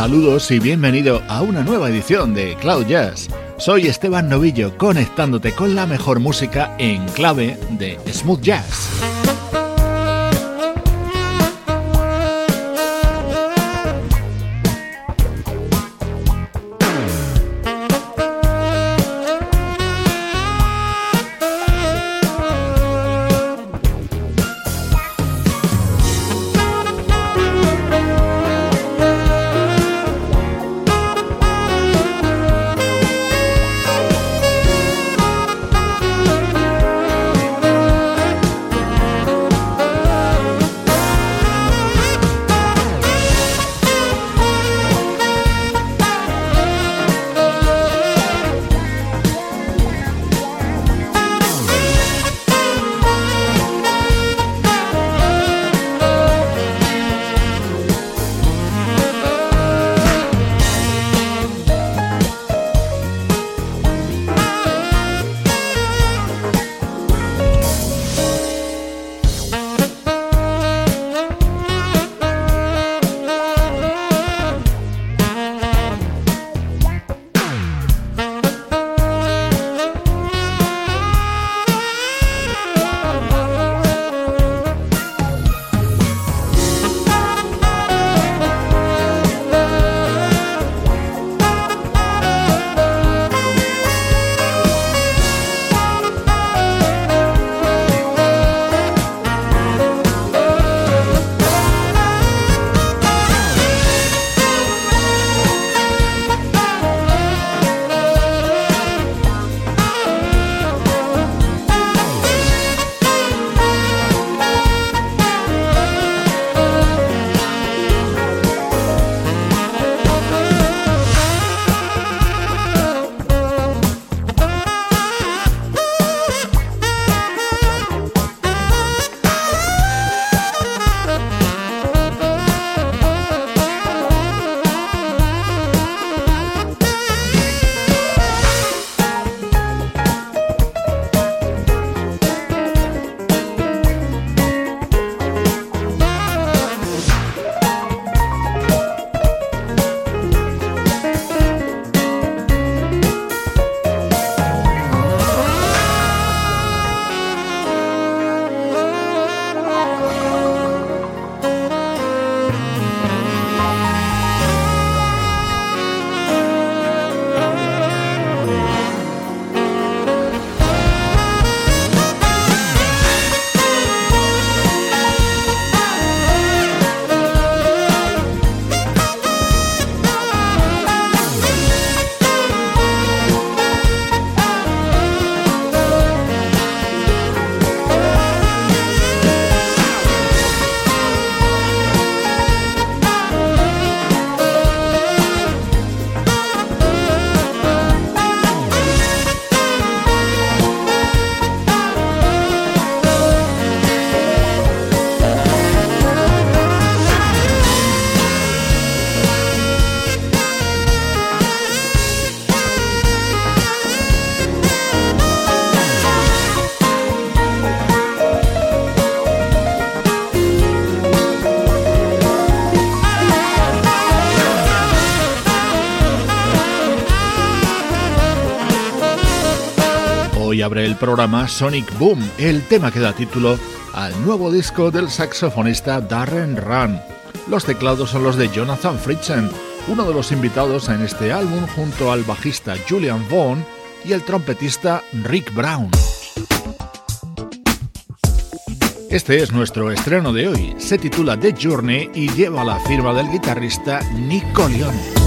Saludos y bienvenido a una nueva edición de Cloud Jazz. Soy Esteban Novillo conectándote con la mejor música en clave de smooth jazz. Abre el programa Sonic Boom, el tema que da título al nuevo disco del saxofonista Darren Run. Los teclados son los de Jonathan Fritzen uno de los invitados en este álbum junto al bajista Julian Vaughn y el trompetista Rick Brown. Este es nuestro estreno de hoy. Se titula The Journey y lleva la firma del guitarrista Nico Leone.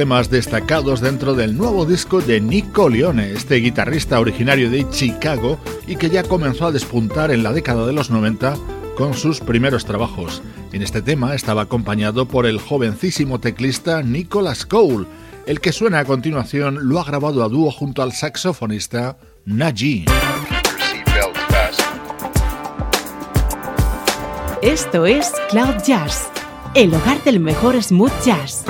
Temas destacados dentro del nuevo disco de Nico Leone, este guitarrista originario de Chicago y que ya comenzó a despuntar en la década de los 90 con sus primeros trabajos. En este tema estaba acompañado por el jovencísimo teclista Nicholas Cole. El que suena a continuación lo ha grabado a dúo junto al saxofonista Najee. Esto es Cloud Jazz, el hogar del mejor smooth jazz.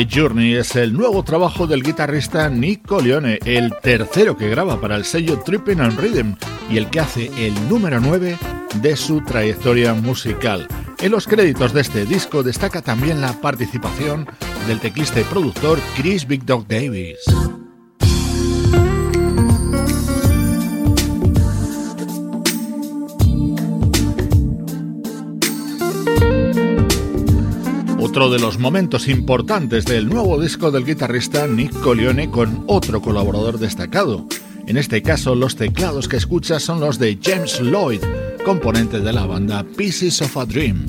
The Journey es el nuevo trabajo del guitarrista Nick Leone, el tercero que graba para el sello Tripping and Rhythm y el que hace el número 9 de su trayectoria musical. En los créditos de este disco destaca también la participación del teclista y productor Chris Big Dog Davis. Otro de los momentos importantes del nuevo disco del guitarrista Nick Colione con otro colaborador destacado. En este caso, los teclados que escuchas son los de James Lloyd, componente de la banda Pieces of a Dream.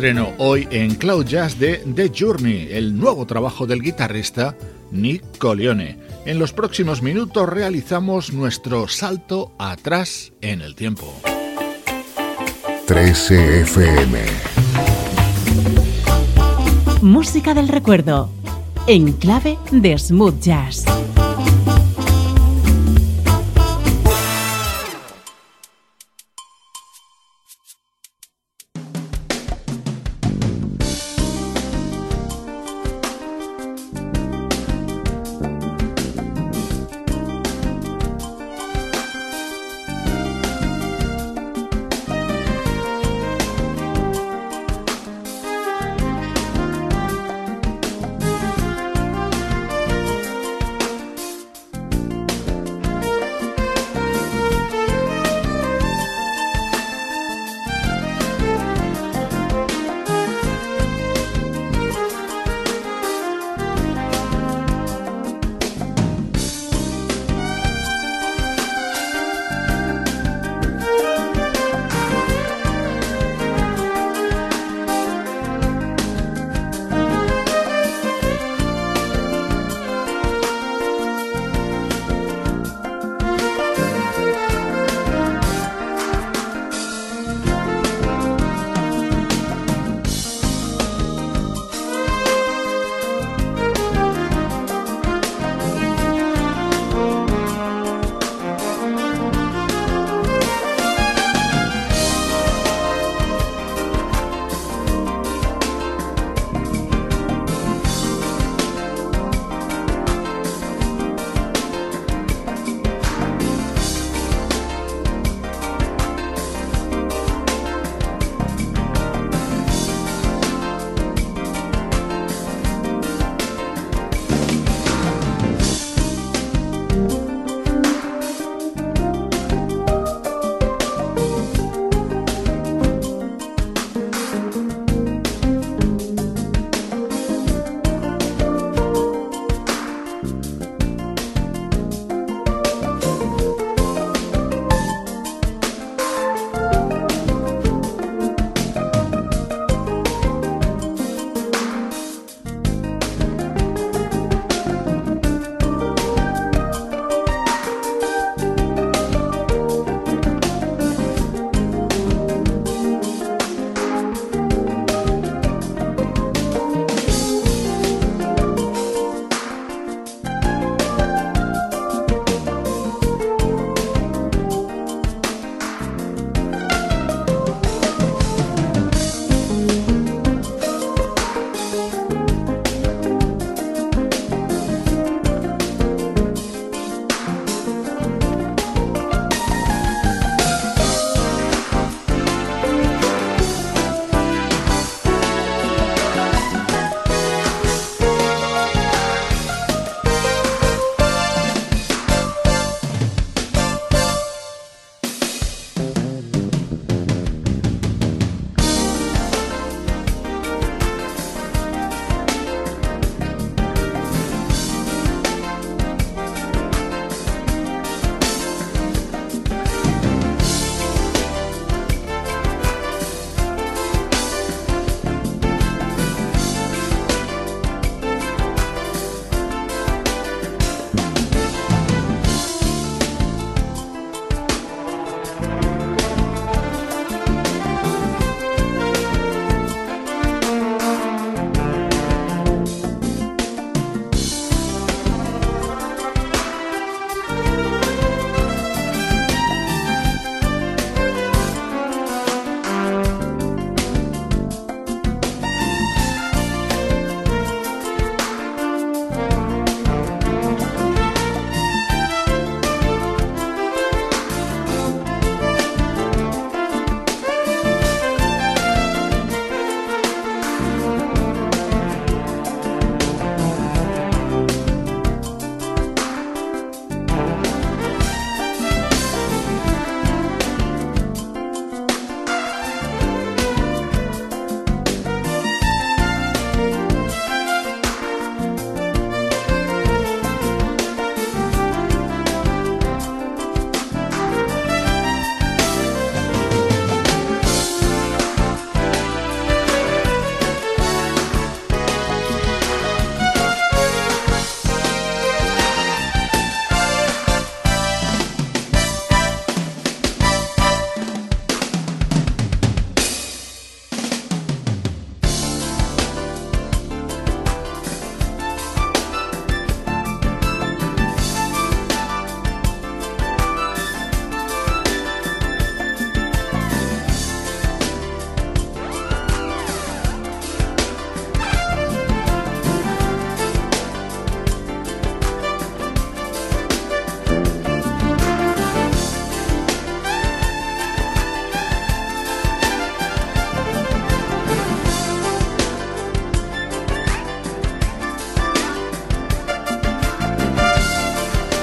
Estreno hoy en Cloud Jazz de The Journey, el nuevo trabajo del guitarrista Nick Colione. En los próximos minutos realizamos nuestro salto atrás en el tiempo. 13 FM Música del recuerdo en clave de smooth jazz.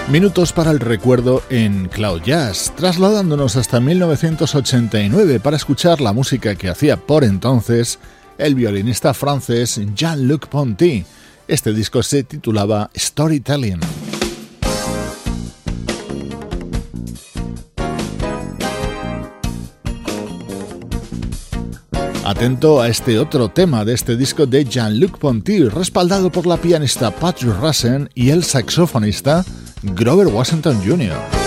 Minutos para el recuerdo en Cloud Jazz, trasladándonos hasta 1989 para escuchar la música que hacía por entonces el violinista francés Jean-Luc Ponty. Este disco se titulaba Storytelling. Atento a este otro tema de este disco de Jean-Luc Ponty, respaldado por la pianista Patrick Russen y el saxofonista Grover Washington Jr.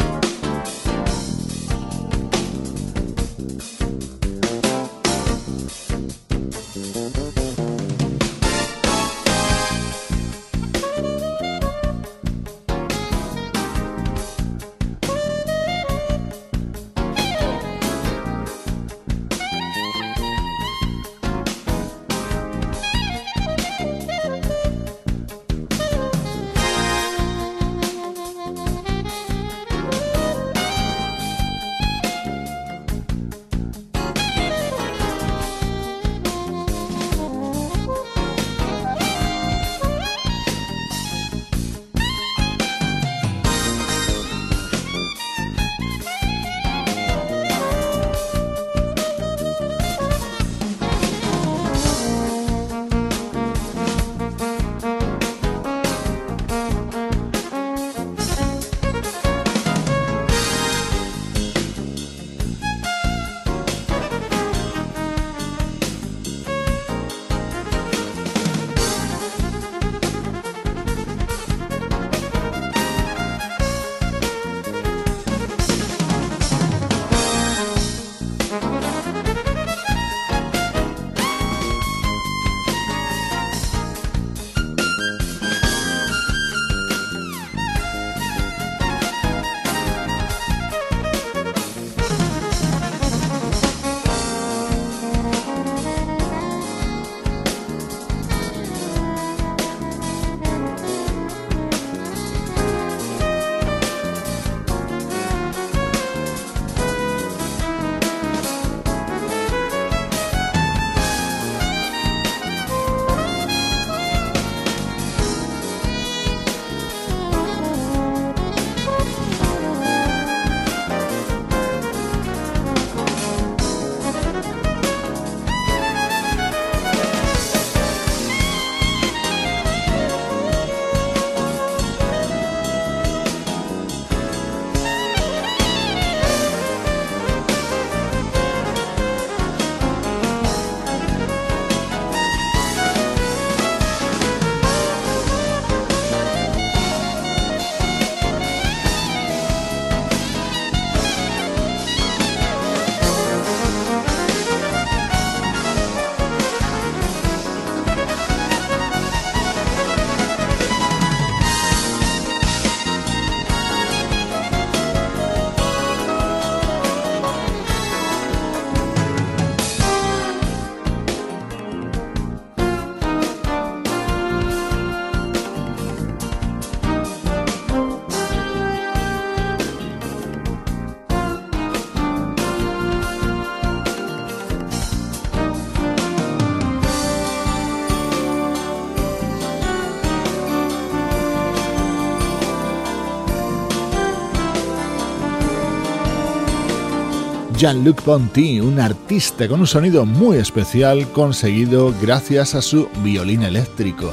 Jean-Luc Ponty, un artista con un sonido muy especial conseguido gracias a su violín eléctrico.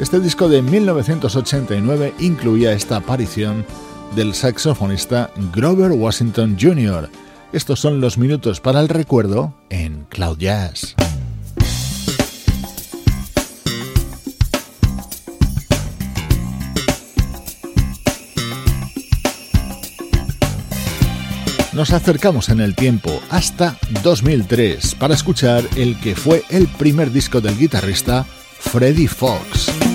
Este disco de 1989 incluía esta aparición del saxofonista Grover Washington Jr. Estos son los minutos para el recuerdo en Cloud Jazz. Nos acercamos en el tiempo hasta 2003 para escuchar el que fue el primer disco del guitarrista Freddie Fox.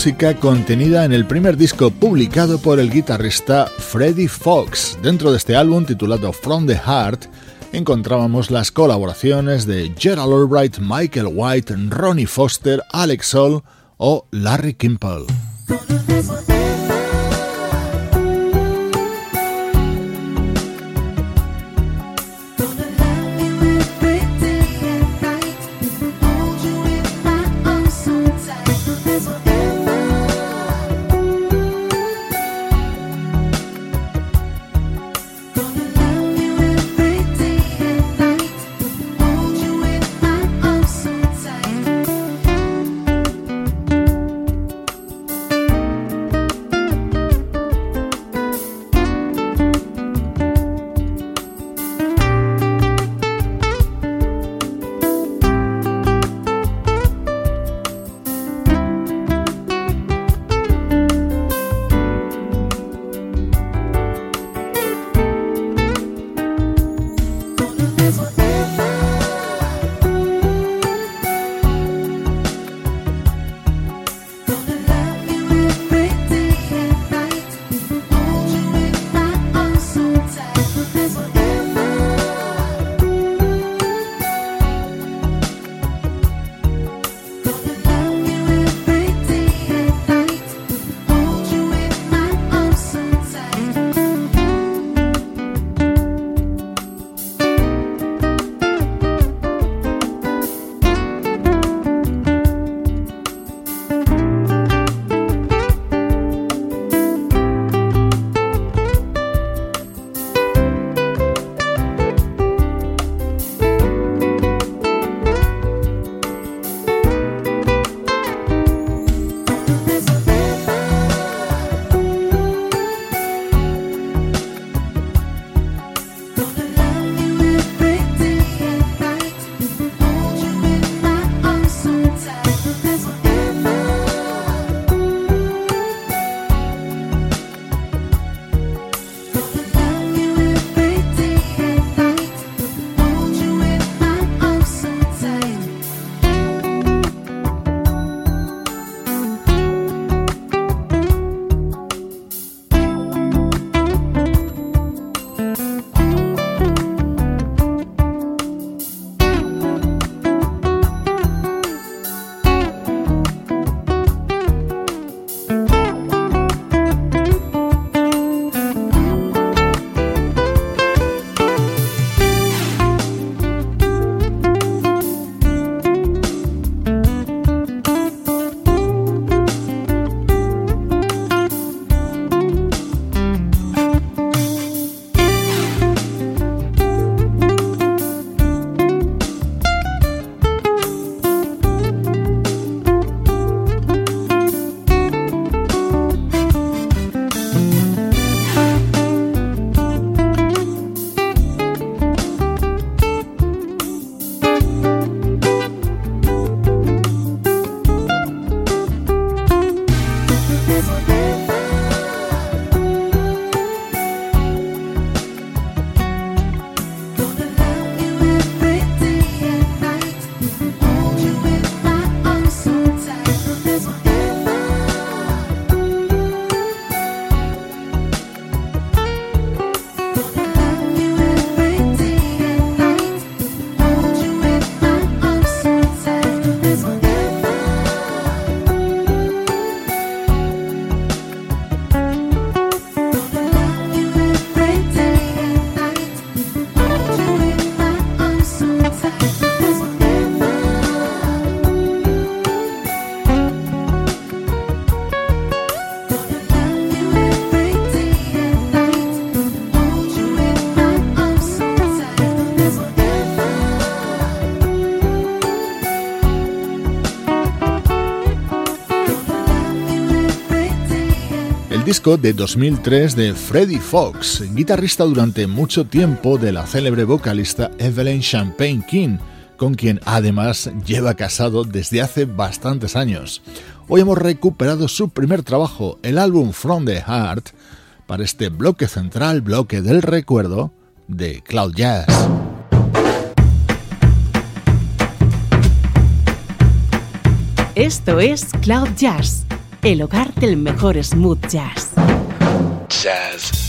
Música contenida en el primer disco publicado por el guitarrista Freddie Fox. Dentro de este álbum titulado From the Heart encontrábamos las colaboraciones de Gerald Albright, Michael White, Ronnie Foster, Alex Soul o Larry Kimple. De 2003 de Freddie Fox, guitarrista durante mucho tiempo de la célebre vocalista Evelyn Champagne King, con quien además lleva casado desde hace bastantes años. Hoy hemos recuperado su primer trabajo, el álbum From the Heart, para este bloque central, bloque del recuerdo de Cloud Jazz. Esto es Cloud Jazz, el hogar del mejor smooth jazz. Jazz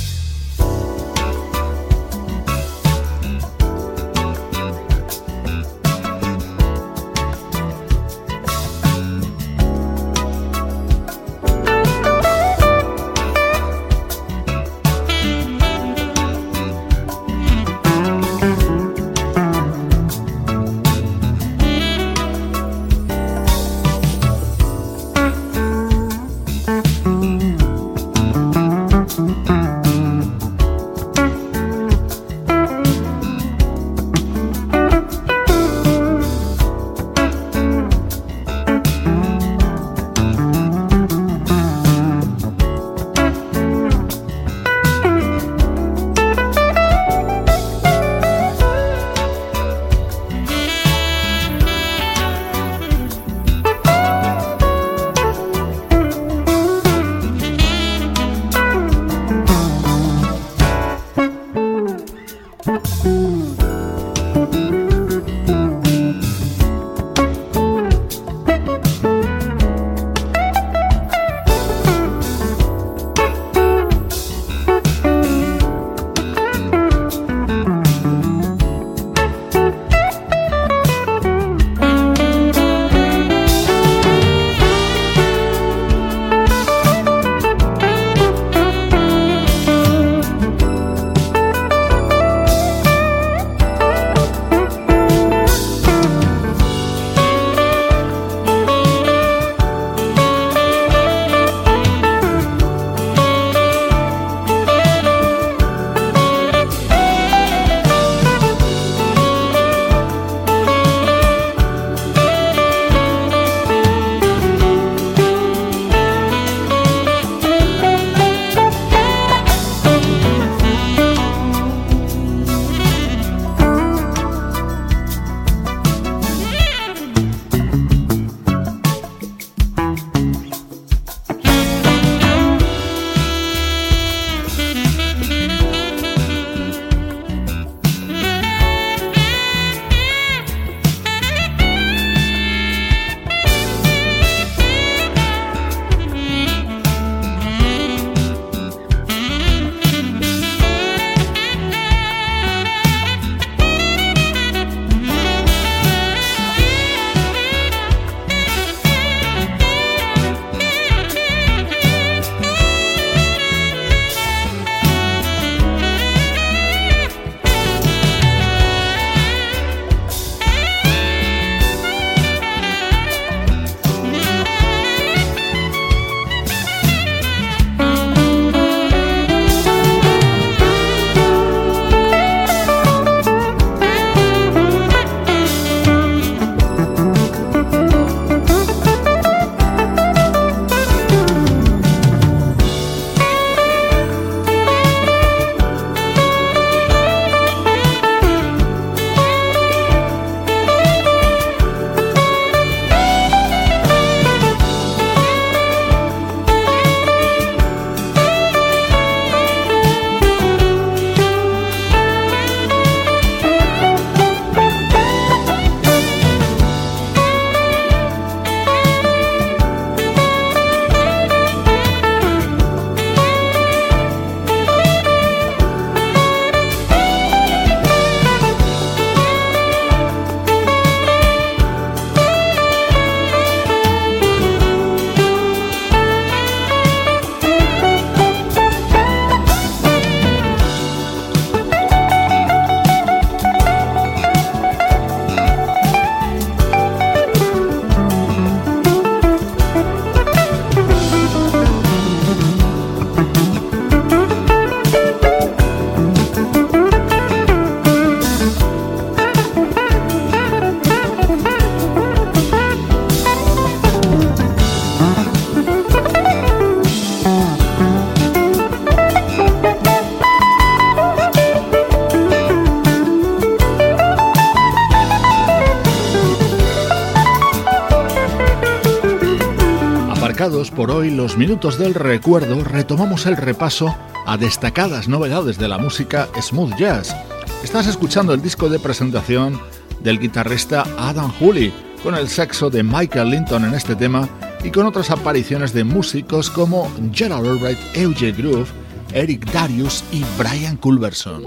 por hoy los minutos del recuerdo, retomamos el repaso a destacadas novedades de la música smooth jazz. Estás escuchando el disco de presentación del guitarrista Adam Hooley, con el sexo de Michael Linton en este tema y con otras apariciones de músicos como Gerald Albright, Eugene Groove, Eric Darius y Brian Culberson.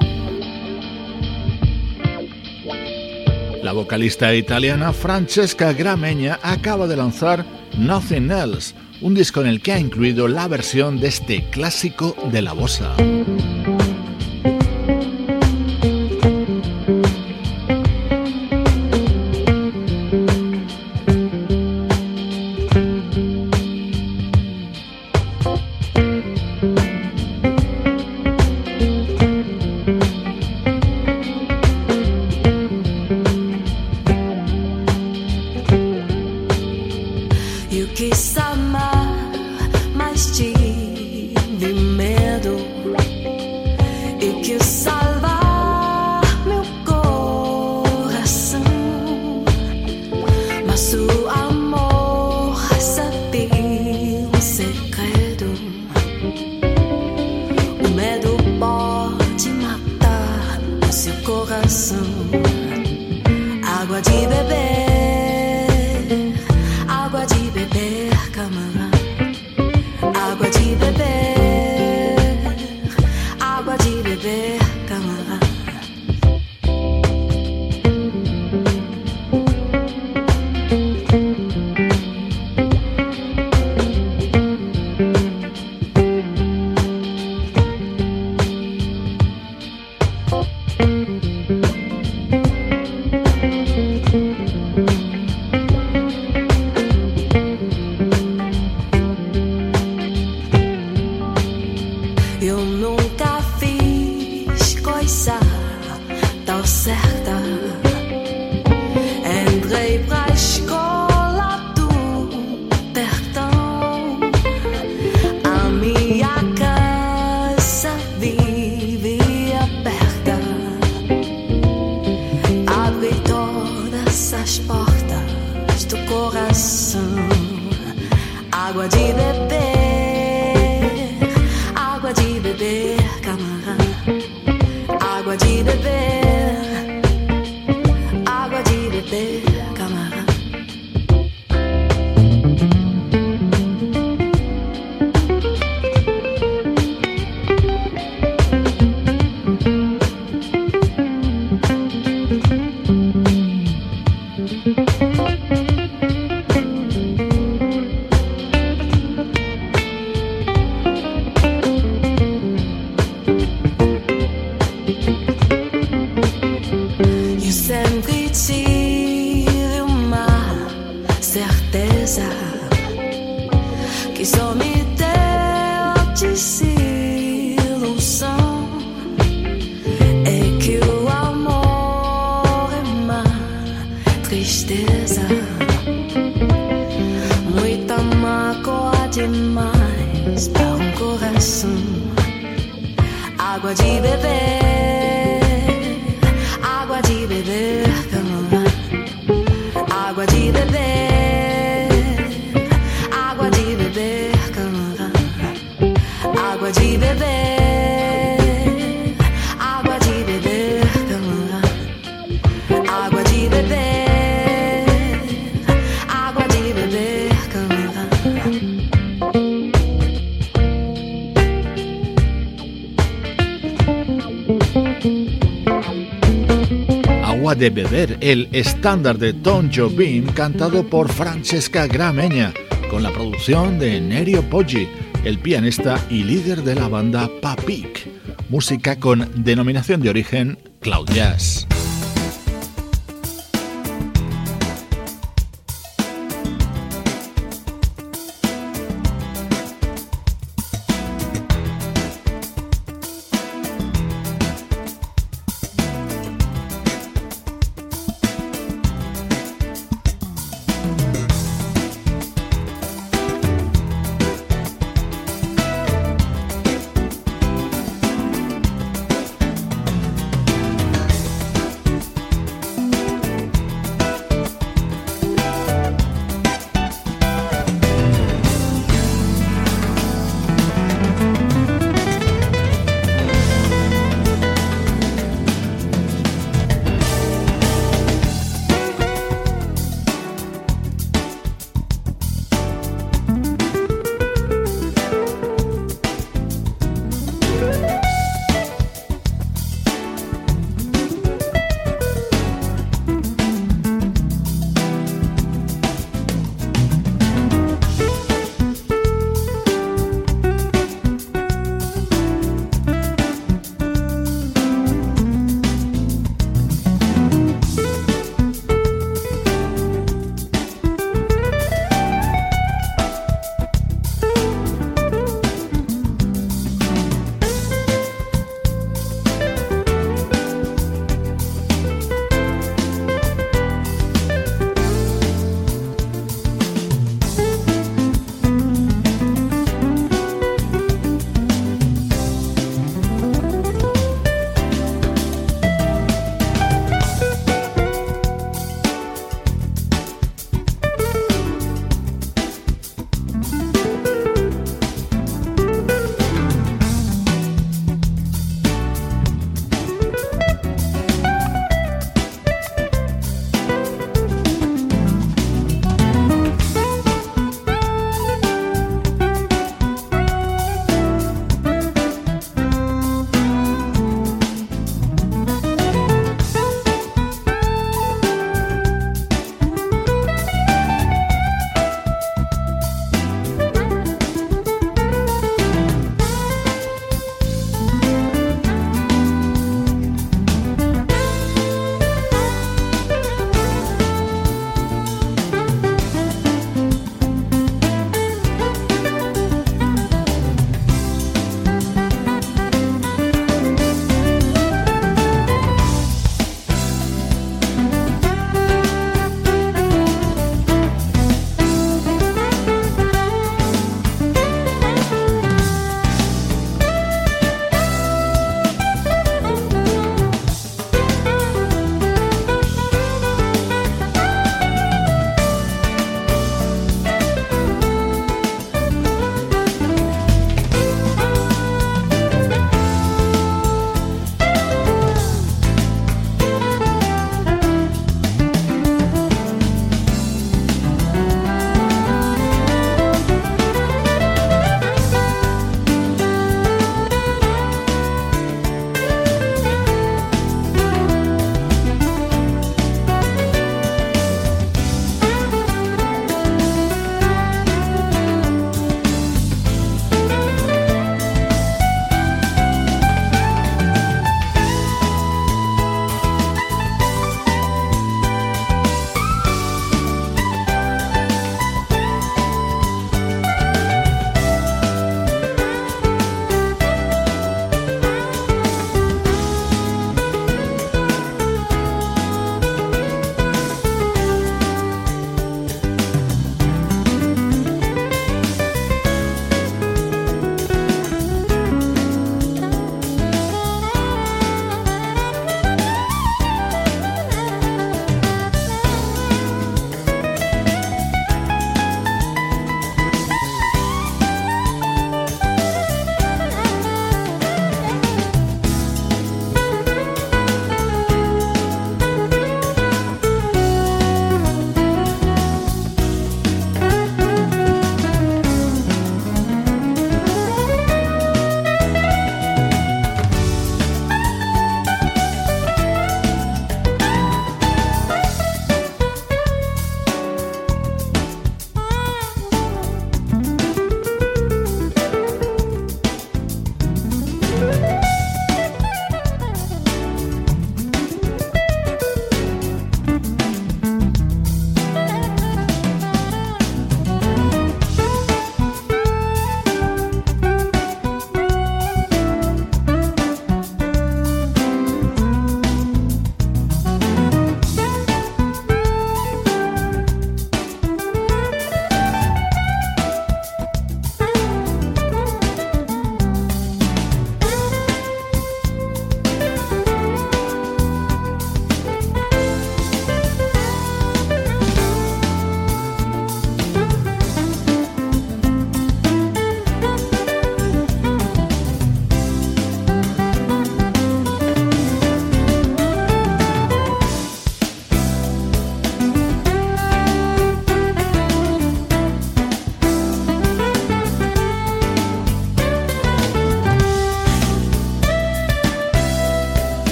La vocalista italiana Francesca Gramegna acaba de lanzar Nothing Else, un disco en el que ha incluido la versión de este clásico de la bossa. De beber, el estándar de Don Jobim cantado por Francesca Grameña, con la producción de Nerio Poggi, el pianista y líder de la banda Papik, música con denominación de origen Cloud Jazz.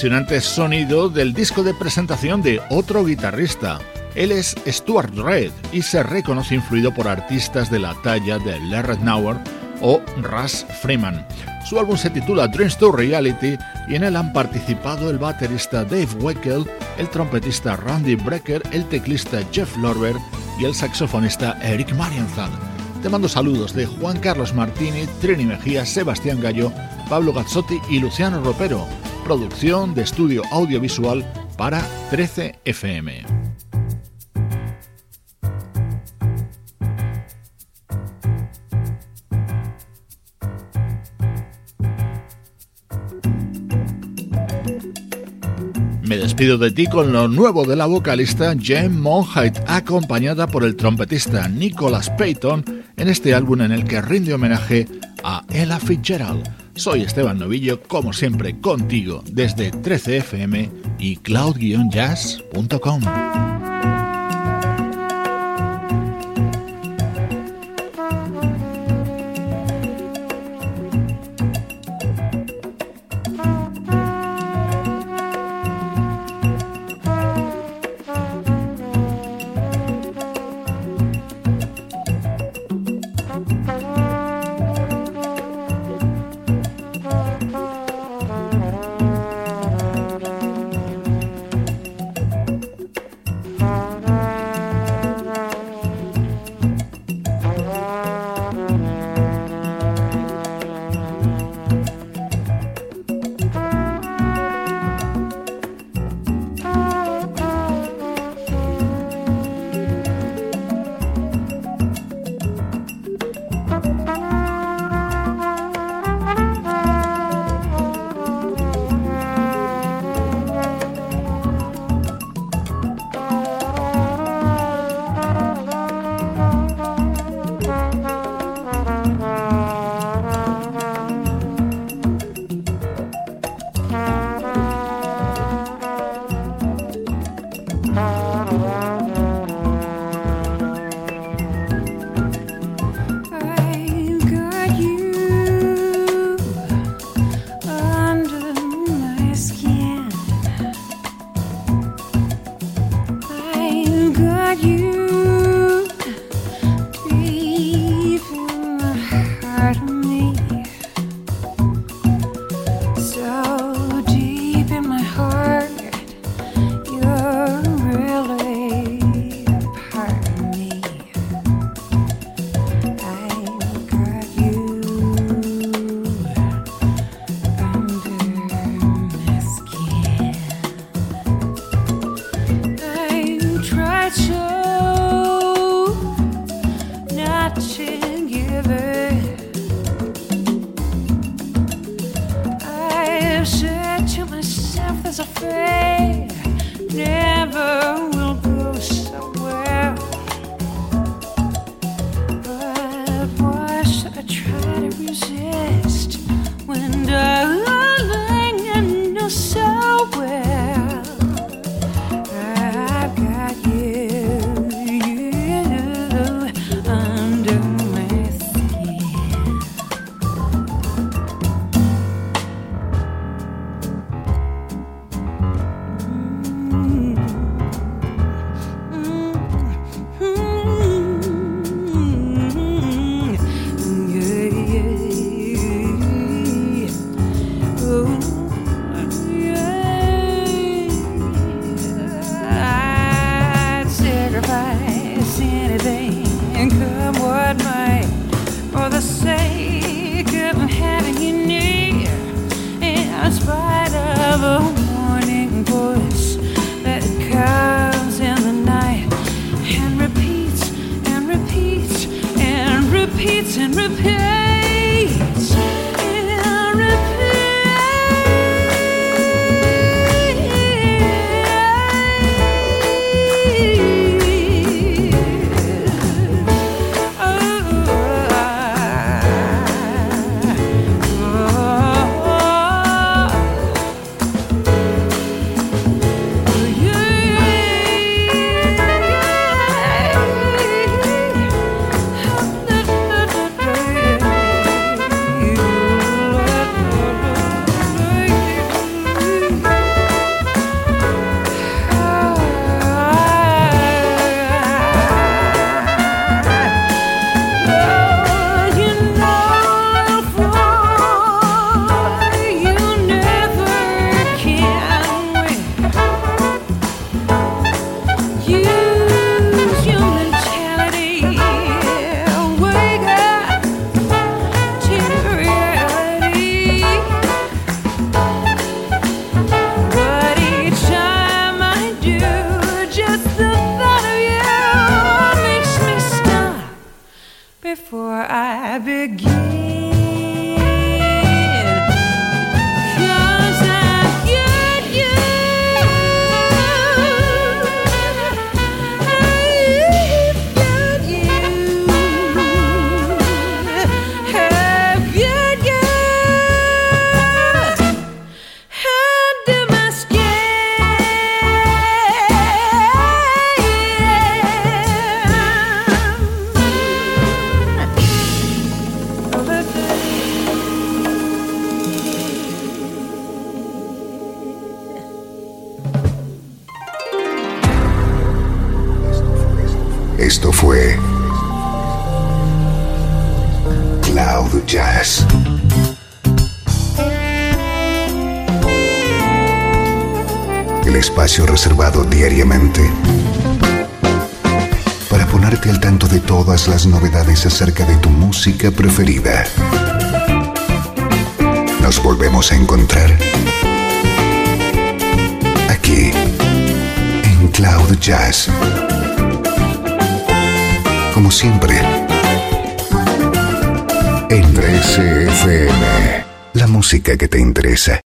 Apasionante sonido del disco de presentación de otro guitarrista. Él es Stuart Red y se reconoce influido por artistas de la talla de Larry Nauer o Russ Freeman. Su álbum se titula Dreams to Reality y en él han participado el baterista Dave Weckel, el trompetista Randy Brecker, el teclista Jeff Lorber y el saxofonista Eric Marienthal. Te mando saludos de Juan Carlos Martini, Trini Mejía, Sebastián Gallo, Pablo Gazzotti y Luciano Ropero. Producción de estudio audiovisual para 13 FM. Me despido de ti con lo nuevo de la vocalista Jane Monheit, acompañada por el trompetista Nicholas Payton en este álbum en el que rinde homenaje a Ella Fitzgerald. Soy Esteban Novillo, como siempre, contigo desde 13fm y cloud-jazz.com. afraid. Que te interesa.